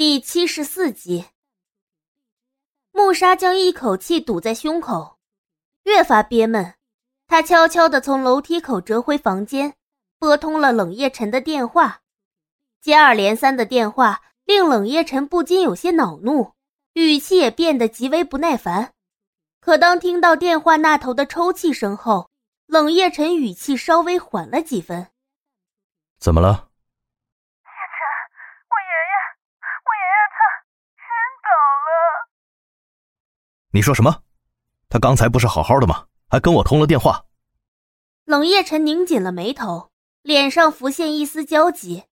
第七十四集，穆沙将一口气堵在胸口，越发憋闷。他悄悄地从楼梯口折回房间，拨通了冷夜晨的电话。接二连三的电话令冷夜晨不禁有些恼怒，语气也变得极为不耐烦。可当听到电话那头的抽泣声后，冷夜晨语气稍微缓了几分。怎么了？你说什么？他刚才不是好好的吗？还跟我通了电话。冷夜晨拧紧了眉头，脸上浮现一丝焦急。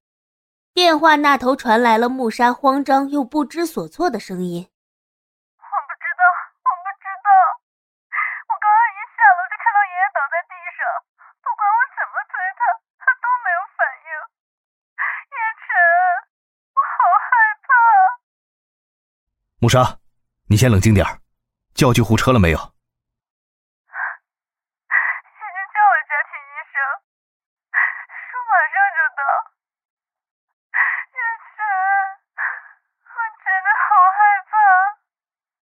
电话那头传来了穆莎慌张又不知所措的声音：“我不知道，我不知道。我刚刚一下楼就看到爷爷倒在地上，不管我怎么推他，他都没有反应。叶晨，我好害怕。”穆莎，你先冷静点儿。叫救护车了没有？已经叫了家庭医生，说马上就到。叶晨，我真的好害怕。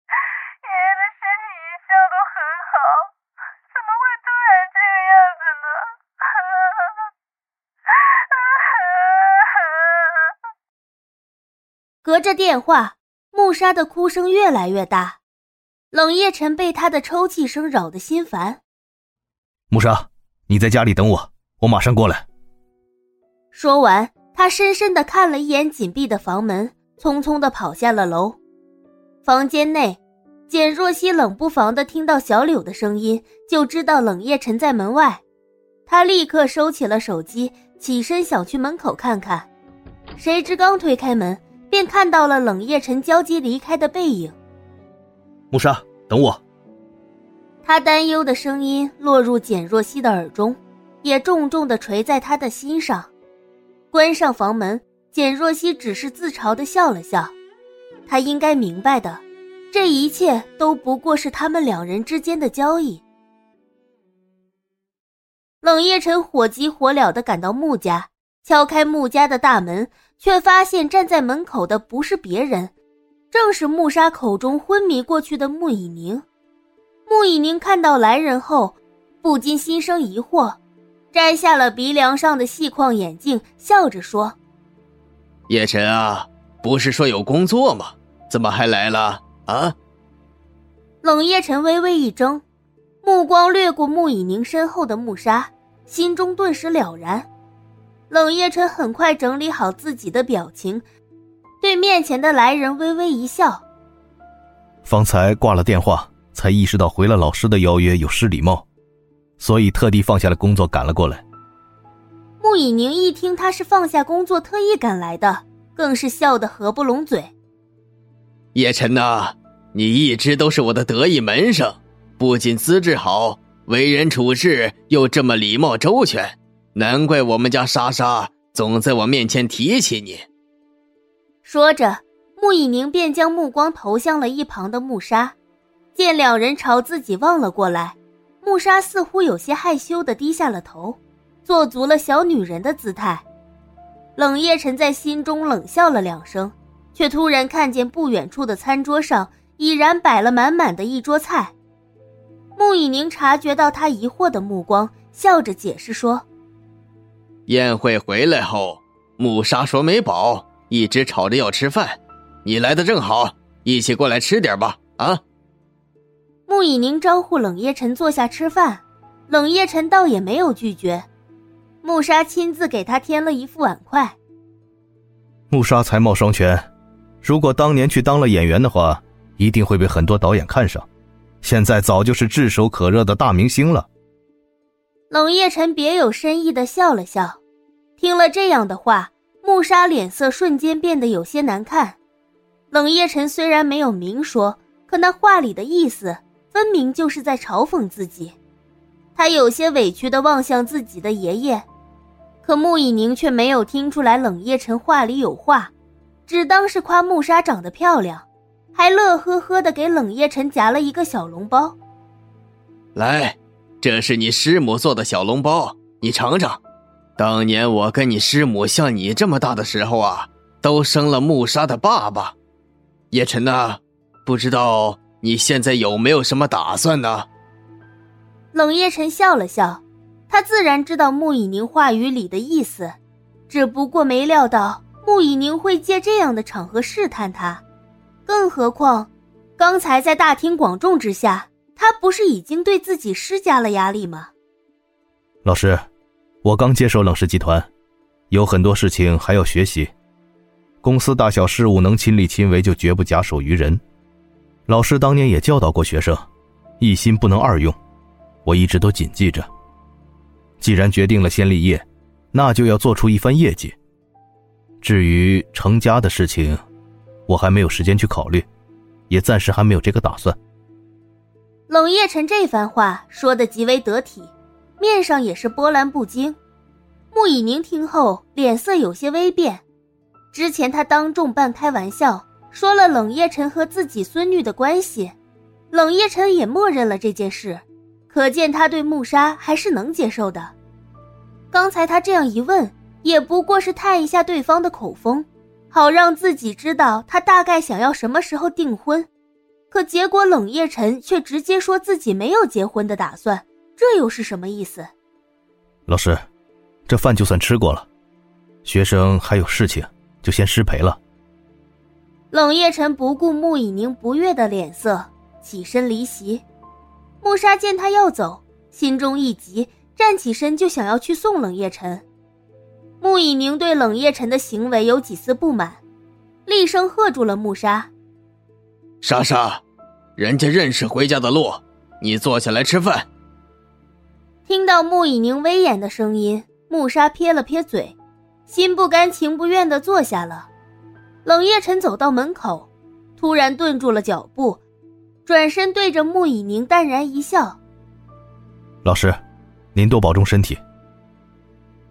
爷爷的身体一向都很好，怎么会突然这个样子呢？隔着电话，穆沙的哭声越来越大。冷夜晨被他的抽泣声扰得心烦。穆莎，你在家里等我，我马上过来。说完，他深深的看了一眼紧闭的房门，匆匆的跑下了楼。房间内，简若曦冷不防的听到小柳的声音，就知道冷夜晨在门外。他立刻收起了手机，起身想去门口看看，谁知刚推开门，便看到了冷夜晨焦急离开的背影。穆莎，等我。他担忧的声音落入简若曦的耳中，也重重的垂在他的心上。关上房门，简若曦只是自嘲的笑了笑。他应该明白的，这一切都不过是他们两人之间的交易。冷夜晨火急火燎的赶到穆家，敲开穆家的大门，却发现站在门口的不是别人。正是穆莎口中昏迷过去的穆以宁。穆以宁看到来人后，不禁心生疑惑，摘下了鼻梁上的细框眼镜，笑着说：“叶晨啊，不是说有工作吗？怎么还来了啊？”冷夜晨微微一怔，目光掠过穆以宁身后的穆莎，心中顿时了然。冷夜晨很快整理好自己的表情。对面前的来人微微一笑。方才挂了电话，才意识到回了老师的邀约有失礼貌，所以特地放下了工作赶了过来。穆以宁一听他是放下工作特意赶来的，更是笑得合不拢嘴。叶晨呐，你一直都是我的得意门生，不仅资质好，为人处事又这么礼貌周全，难怪我们家莎莎总在我面前提起你。说着，穆以宁便将目光投向了一旁的穆莎。见两人朝自己望了过来，穆莎似乎有些害羞的低下了头，做足了小女人的姿态。冷夜晨在心中冷笑了两声，却突然看见不远处的餐桌上已然摆了满满的一桌菜。穆以宁察觉到他疑惑的目光，笑着解释说：“宴会回来后，穆莎说没饱。”一直吵着要吃饭，你来的正好，一起过来吃点吧。啊！穆以宁招呼冷夜晨坐下吃饭，冷夜晨倒也没有拒绝。穆莎亲自给他添了一副碗筷。穆莎才貌双全，如果当年去当了演员的话，一定会被很多导演看上。现在早就是炙手可热的大明星了。冷夜晨别有深意的笑了笑，听了这样的话。穆莎脸色瞬间变得有些难看，冷夜晨虽然没有明说，可那话里的意思分明就是在嘲讽自己。他有些委屈地望向自己的爷爷，可穆以宁却没有听出来冷夜晨话里有话，只当是夸穆莎长得漂亮，还乐呵呵地给冷夜晨夹了一个小笼包。来，这是你师母做的小笼包，你尝尝。当年我跟你师母像你这么大的时候啊，都生了穆沙的爸爸。叶晨呐，不知道你现在有没有什么打算呢？冷夜晨笑了笑，他自然知道穆以宁话语里的意思，只不过没料到穆以宁会借这样的场合试探他。更何况，刚才在大庭广众之下，他不是已经对自己施加了压力吗？老师，我刚接手冷氏集团，有很多事情还要学习。公司大小事务能亲力亲为，就绝不假手于人。老师当年也教导过学生，一心不能二用，我一直都谨记着。既然决定了先立业，那就要做出一番业绩。至于成家的事情，我还没有时间去考虑，也暂时还没有这个打算。冷夜晨这番话说的极为得体，面上也是波澜不惊。穆以宁听后，脸色有些微变。之前他当众半开玩笑说了冷夜晨和自己孙女的关系，冷夜晨也默认了这件事，可见他对穆沙还是能接受的。刚才他这样一问，也不过是探一下对方的口风，好让自己知道他大概想要什么时候订婚。可结果冷夜晨却直接说自己没有结婚的打算，这又是什么意思？老师，这饭就算吃过了，学生还有事情。就先失陪了。冷夜晨不顾穆以宁不悦的脸色，起身离席。穆沙见他要走，心中一急，站起身就想要去送冷夜晨。穆以宁对冷夜晨的行为有几丝不满，厉声喝住了穆沙：“莎莎，人家认识回家的路，你坐下来吃饭。”听到穆以宁威严的声音，穆沙撇了撇嘴。心不甘情不愿的坐下了，冷夜晨走到门口，突然顿住了脚步，转身对着穆以宁淡然一笑：“老师，您多保重身体。”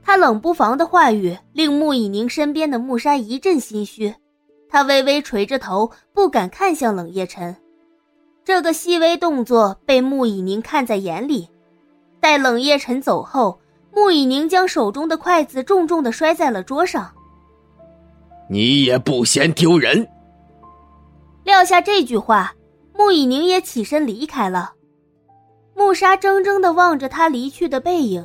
他冷不防的话语令穆以宁身边的穆沙一阵心虚，他微微垂着头，不敢看向冷夜晨。这个细微动作被穆以宁看在眼里，待冷夜晨走后。穆以宁将手中的筷子重重的摔在了桌上。你也不嫌丢人。撂下这句话，穆以宁也起身离开了。穆沙怔怔的望着他离去的背影。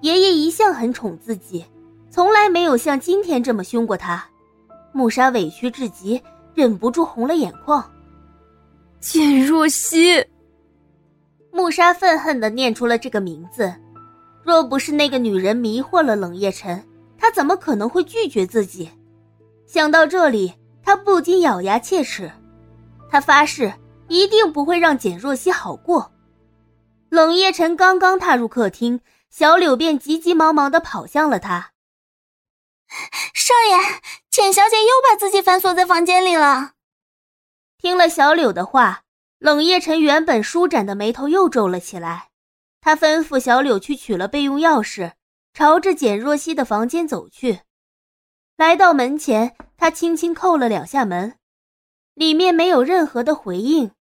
爷爷一向很宠自己，从来没有像今天这么凶过他。穆沙委屈至极，忍不住红了眼眶。简若曦。穆沙愤恨的念出了这个名字。若不是那个女人迷惑了冷夜晨，他怎么可能会拒绝自己？想到这里，他不禁咬牙切齿。他发誓一定不会让简若曦好过。冷夜晨刚刚踏入客厅，小柳便急急忙忙的跑向了他。少爷，简小姐又把自己反锁在房间里了。听了小柳的话，冷夜晨原本舒展的眉头又皱了起来。他吩咐小柳去取了备用钥匙，朝着简若曦的房间走去。来到门前，他轻轻叩了两下门，里面没有任何的回应。